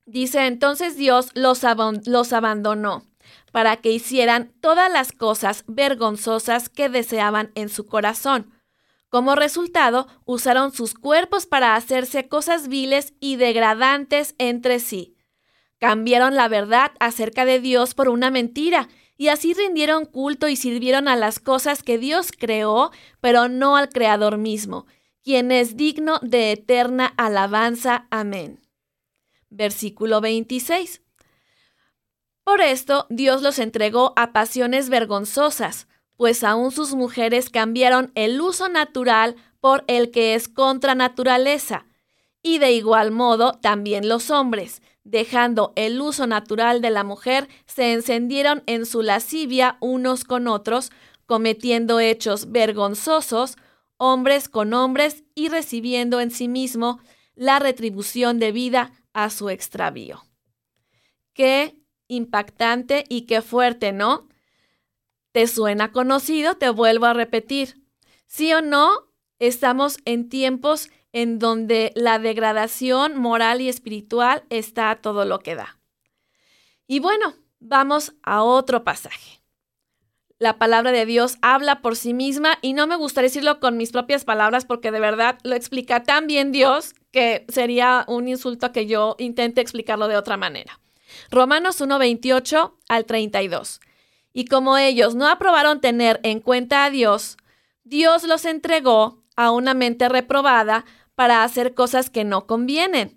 [SPEAKER 2] dice, entonces Dios los, los abandonó para que hicieran todas las cosas vergonzosas que deseaban en su corazón. Como resultado, usaron sus cuerpos para hacerse cosas viles y degradantes entre sí. Cambiaron la verdad acerca de Dios por una mentira y así rindieron culto y sirvieron a las cosas que Dios creó, pero no al Creador mismo, quien es digno de eterna alabanza. Amén. Versículo 26. Por esto Dios los entregó a pasiones vergonzosas, pues aún sus mujeres cambiaron el uso natural por el que es contra naturaleza, y de igual modo también los hombres, dejando el uso natural de la mujer, se encendieron en su lascivia unos con otros, cometiendo hechos vergonzosos, hombres con hombres y recibiendo en sí mismo la retribución debida a su extravío. Qué impactante y qué fuerte, ¿no? ¿Te suena conocido? Te vuelvo a repetir. ¿Sí o no? Estamos en tiempos en donde la degradación moral y espiritual está a todo lo que da. Y bueno, vamos a otro pasaje la palabra de Dios habla por sí misma y no me gustaría decirlo con mis propias palabras porque de verdad lo explica tan bien Dios que sería un insulto que yo intente explicarlo de otra manera. Romanos 1:28 al 32. Y como ellos no aprobaron tener en cuenta a Dios, Dios los entregó a una mente reprobada para hacer cosas que no convienen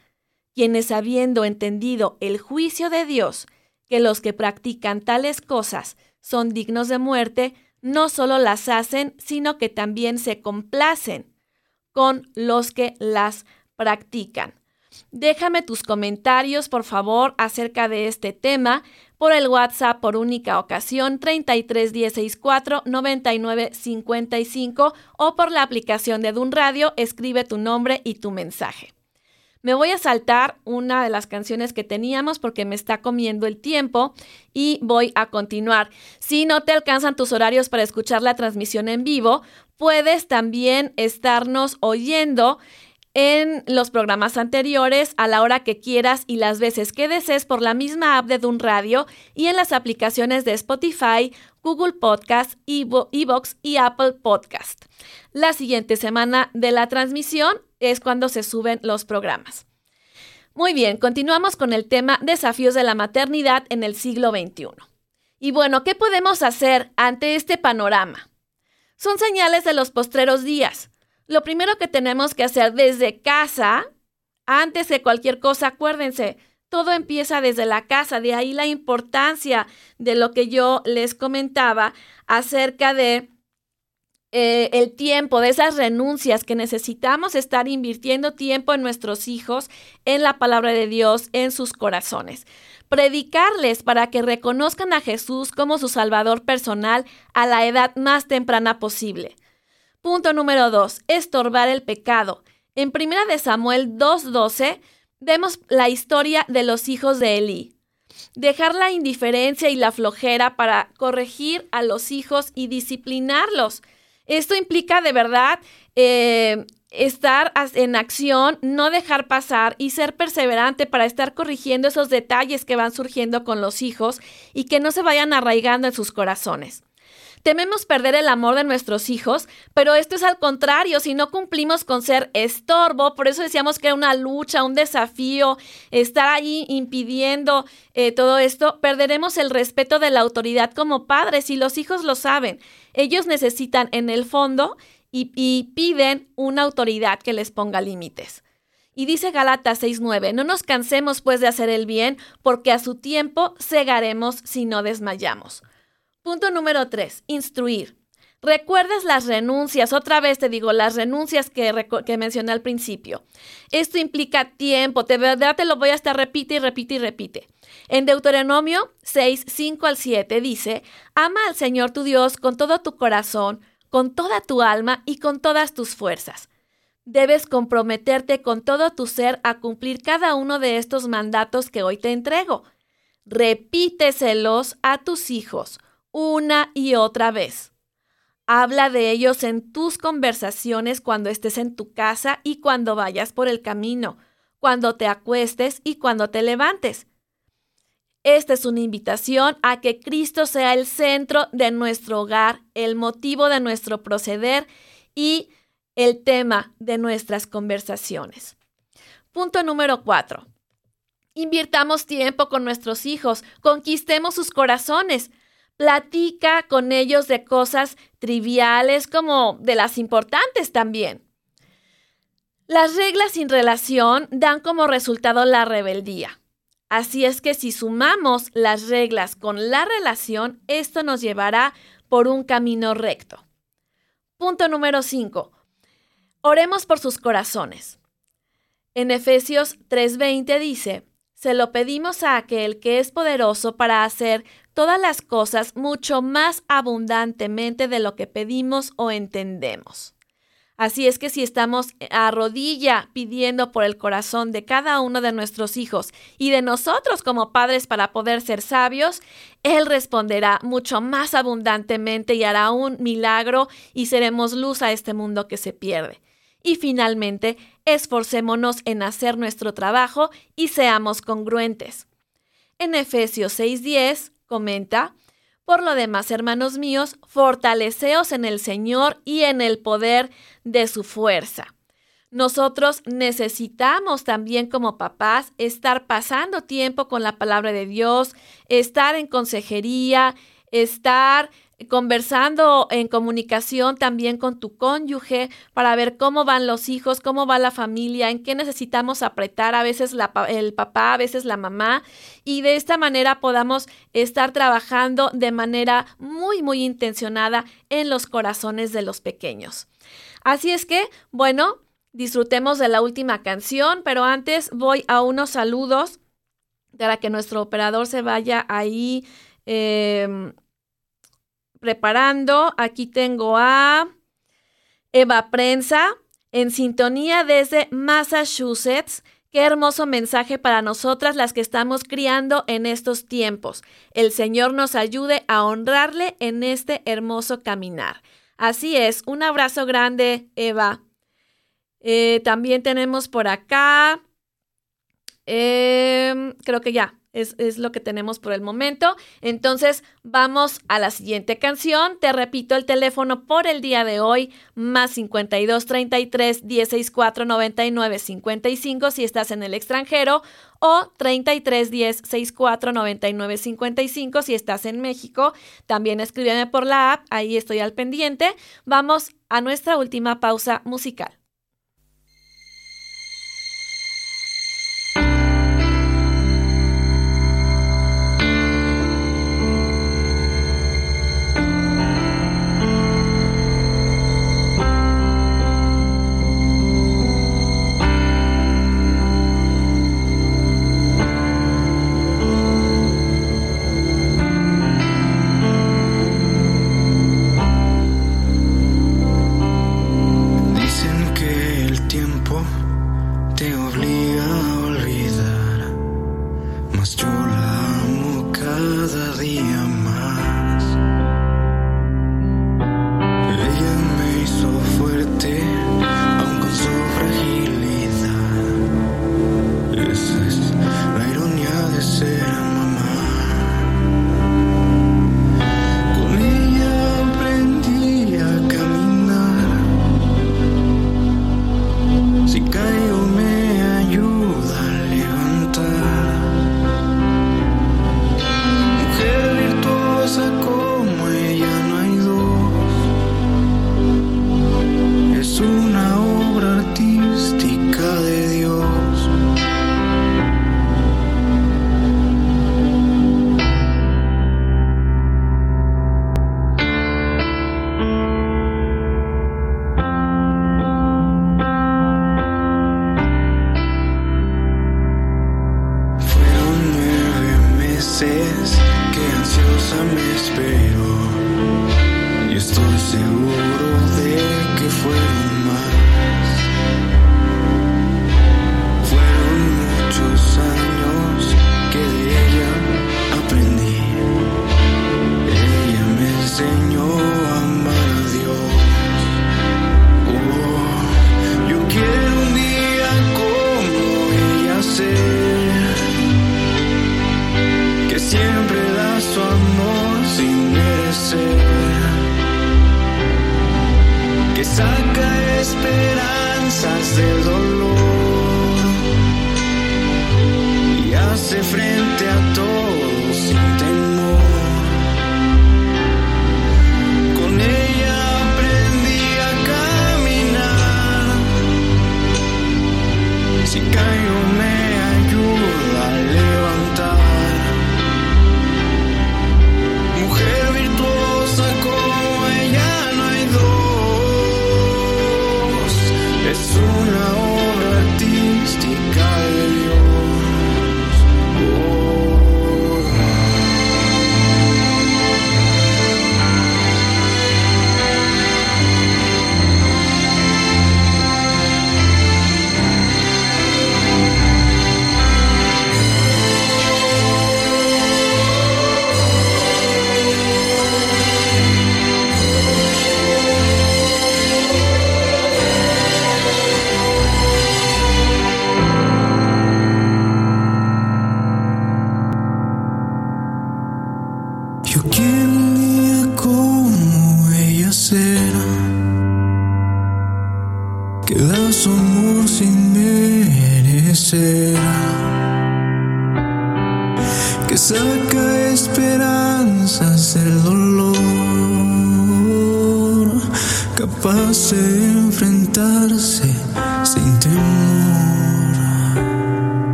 [SPEAKER 2] quienes habiendo entendido el juicio de Dios, que los que practican tales cosas son dignos de muerte, no solo las hacen, sino que también se complacen con los que las practican. Déjame tus comentarios, por favor, acerca de este tema por el WhatsApp por única ocasión 33164 9955 o por la aplicación de Dun Radio, escribe tu nombre y tu mensaje. Me voy a saltar una de las canciones que teníamos porque me está comiendo el tiempo y voy a continuar. Si no te alcanzan tus horarios para escuchar la transmisión en vivo, puedes también estarnos oyendo en los programas anteriores a la hora que quieras y las veces que desees por la misma app de Dun Radio y en las aplicaciones de Spotify, Google Podcast, Evox y Apple Podcast. La siguiente semana de la transmisión es cuando se suben los programas. Muy bien, continuamos con el tema desafíos de la maternidad en el siglo XXI. Y bueno, ¿qué podemos hacer ante este panorama? Son señales de los postreros días lo primero que tenemos que hacer desde casa, antes de cualquier cosa, acuérdense, todo empieza desde la casa, de ahí la importancia de lo que yo les comentaba acerca de eh, el tiempo, de esas renuncias que necesitamos estar invirtiendo tiempo en nuestros hijos, en la palabra de Dios, en sus corazones. Predicarles para que reconozcan a Jesús como su Salvador personal a la edad más temprana posible. Punto número dos, estorbar el pecado. En 1 de Samuel 2.12 vemos la historia de los hijos de Elí. Dejar la indiferencia y la flojera para corregir a los hijos y disciplinarlos. Esto implica de verdad eh, estar en acción, no dejar pasar y ser perseverante para estar corrigiendo esos detalles que van surgiendo con los hijos y que no se vayan arraigando en sus corazones. Tememos perder el amor de nuestros hijos, pero esto es al contrario, si no cumplimos con ser estorbo, por eso decíamos que era una lucha, un desafío, estar ahí impidiendo eh, todo esto, perderemos el respeto de la autoridad como padres y los hijos lo saben. Ellos necesitan en el fondo y, y piden una autoridad que les ponga límites. Y dice Galatas 6:9, no nos cansemos pues de hacer el bien, porque a su tiempo cegaremos si no desmayamos. Punto número tres, instruir. Recuerdes las renuncias, otra vez te digo, las renuncias que, que, mencioné al principio. Esto implica tiempo, de verdad te lo voy a estar repite y repite y repite. En Deuteronomio 6, 5 al 7 dice, ama al Señor tu Dios con todo tu corazón, con toda tu alma y con todas tus fuerzas. Debes comprometerte con todo tu ser a cumplir cada uno de estos mandatos que hoy te entrego. Repíteselos a tus hijos una y otra vez. Habla de ellos en tus conversaciones cuando estés en tu casa y cuando vayas por el camino, cuando te acuestes y cuando te levantes. Esta es una invitación a que Cristo sea el centro de nuestro hogar, el motivo de nuestro proceder y el tema de nuestras conversaciones. Punto número cuatro. Invirtamos tiempo con nuestros hijos, conquistemos sus corazones, Platica con ellos de cosas triviales como de las importantes también. Las reglas sin relación dan como resultado la rebeldía. Así es que si sumamos las reglas con la relación, esto nos llevará por un camino recto. Punto número 5. Oremos por sus corazones. En Efesios 3:20 dice, se lo pedimos a aquel que es poderoso para hacer todas las cosas mucho más abundantemente de lo que pedimos o entendemos. Así es que si estamos a rodilla pidiendo por el corazón de cada uno de nuestros hijos y de nosotros como padres para poder ser sabios, Él responderá mucho más abundantemente y hará un milagro y seremos luz a este mundo que se pierde. Y finalmente, esforcémonos en hacer nuestro trabajo y seamos congruentes. En Efesios 6:10 comenta, por lo demás, hermanos míos, fortaleceos en el Señor y en el poder de su fuerza. Nosotros necesitamos también como papás estar pasando tiempo con la palabra de Dios, estar en consejería, estar conversando en comunicación también con tu cónyuge para ver cómo van los hijos, cómo va la familia, en qué necesitamos apretar, a veces el papá, a veces la mamá, y de esta manera podamos estar trabajando de manera muy, muy intencionada en los corazones de los pequeños. Así es que, bueno, disfrutemos de la última canción, pero antes voy a unos saludos para que nuestro operador se vaya ahí. Em, preparando. Aquí tengo a Eva Prensa en sintonía desde Massachusetts,
[SPEAKER 5] Qué hermoso mensaje para nosotras las que estamos criando en estos tiempos. El Señor nos ayude a honrarle en este hermoso caminar. Así es, un abrazo grande, Eva. Eh, también tenemos por acá, em, creo que ya, es, lo que tenemos por el momento. Entonces, vamos a la siguiente canción. Te repito el teléfono por el día de hoy, más 52 33 164 99 55 si estás en el extranjero, o 33 10 64 99 55 si estás en México. También escríbeme por la app, ahí estoy al pendiente. Vamos a nuestra última pausa musical.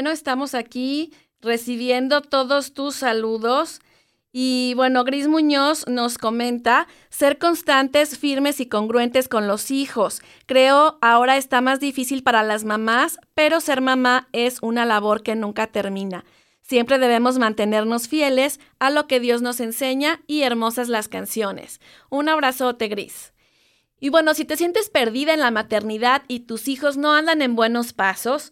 [SPEAKER 5] Bueno, estamos aquí recibiendo todos tus saludos. Y bueno, Gris Muñoz nos comenta, ser constantes, firmes y congruentes con los hijos. Creo ahora está más difícil para las mamás, pero ser mamá es una labor que nunca termina.
[SPEAKER 2] Siempre debemos mantenernos fieles a lo que Dios nos enseña y hermosas las canciones. Un abrazote gris. Y bueno, si te sientes perdida en la maternidad y tus hijos no andan en buenos pasos,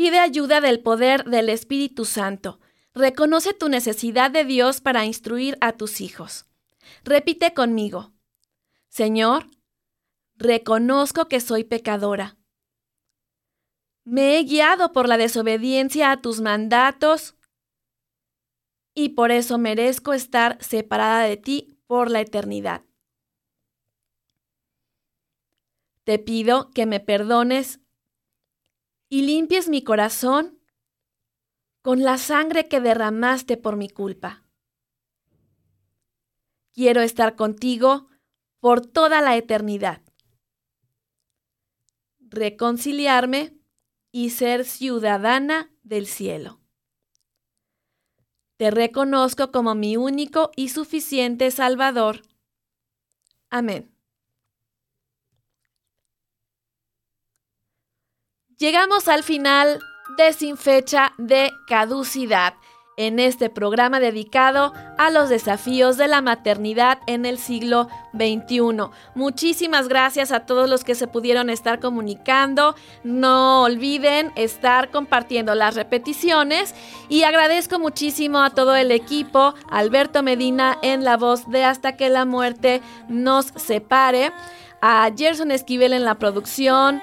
[SPEAKER 2] pide ayuda del poder del Espíritu Santo. Reconoce tu necesidad de Dios para instruir a tus hijos. Repite conmigo. Señor, reconozco que soy pecadora. Me he guiado por la desobediencia a tus mandatos y por eso merezco estar separada de ti por la eternidad. Te pido que me perdones y limpies mi corazón con la sangre que derramaste por mi culpa. Quiero estar contigo por toda la eternidad. Reconciliarme y ser ciudadana del cielo. Te reconozco como mi único y suficiente Salvador. Amén. Llegamos al final de Sin Fecha de Caducidad en este programa dedicado a los desafíos de la maternidad en el siglo XXI. Muchísimas gracias a todos los que se pudieron estar comunicando. No olviden estar compartiendo las repeticiones y agradezco muchísimo a todo el equipo, Alberto Medina en la voz de Hasta que la muerte nos separe, a Gerson Esquivel en la producción,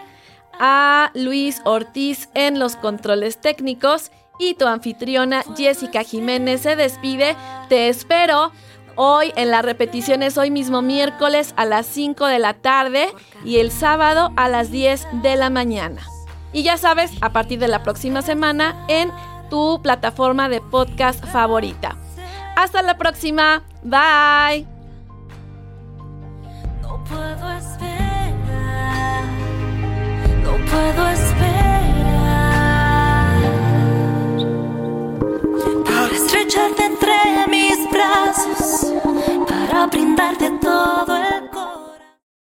[SPEAKER 2] a Luis Ortiz en los controles técnicos y tu anfitriona Jessica Jiménez se despide. Te espero hoy en las repeticiones, hoy mismo miércoles a las 5 de la tarde y el sábado a las 10 de la mañana. Y ya sabes, a partir de la próxima semana en tu plataforma de podcast favorita. Hasta la próxima. Bye puedo esperar para estrecharte entre mis brazos, para brindarte todo el corazón.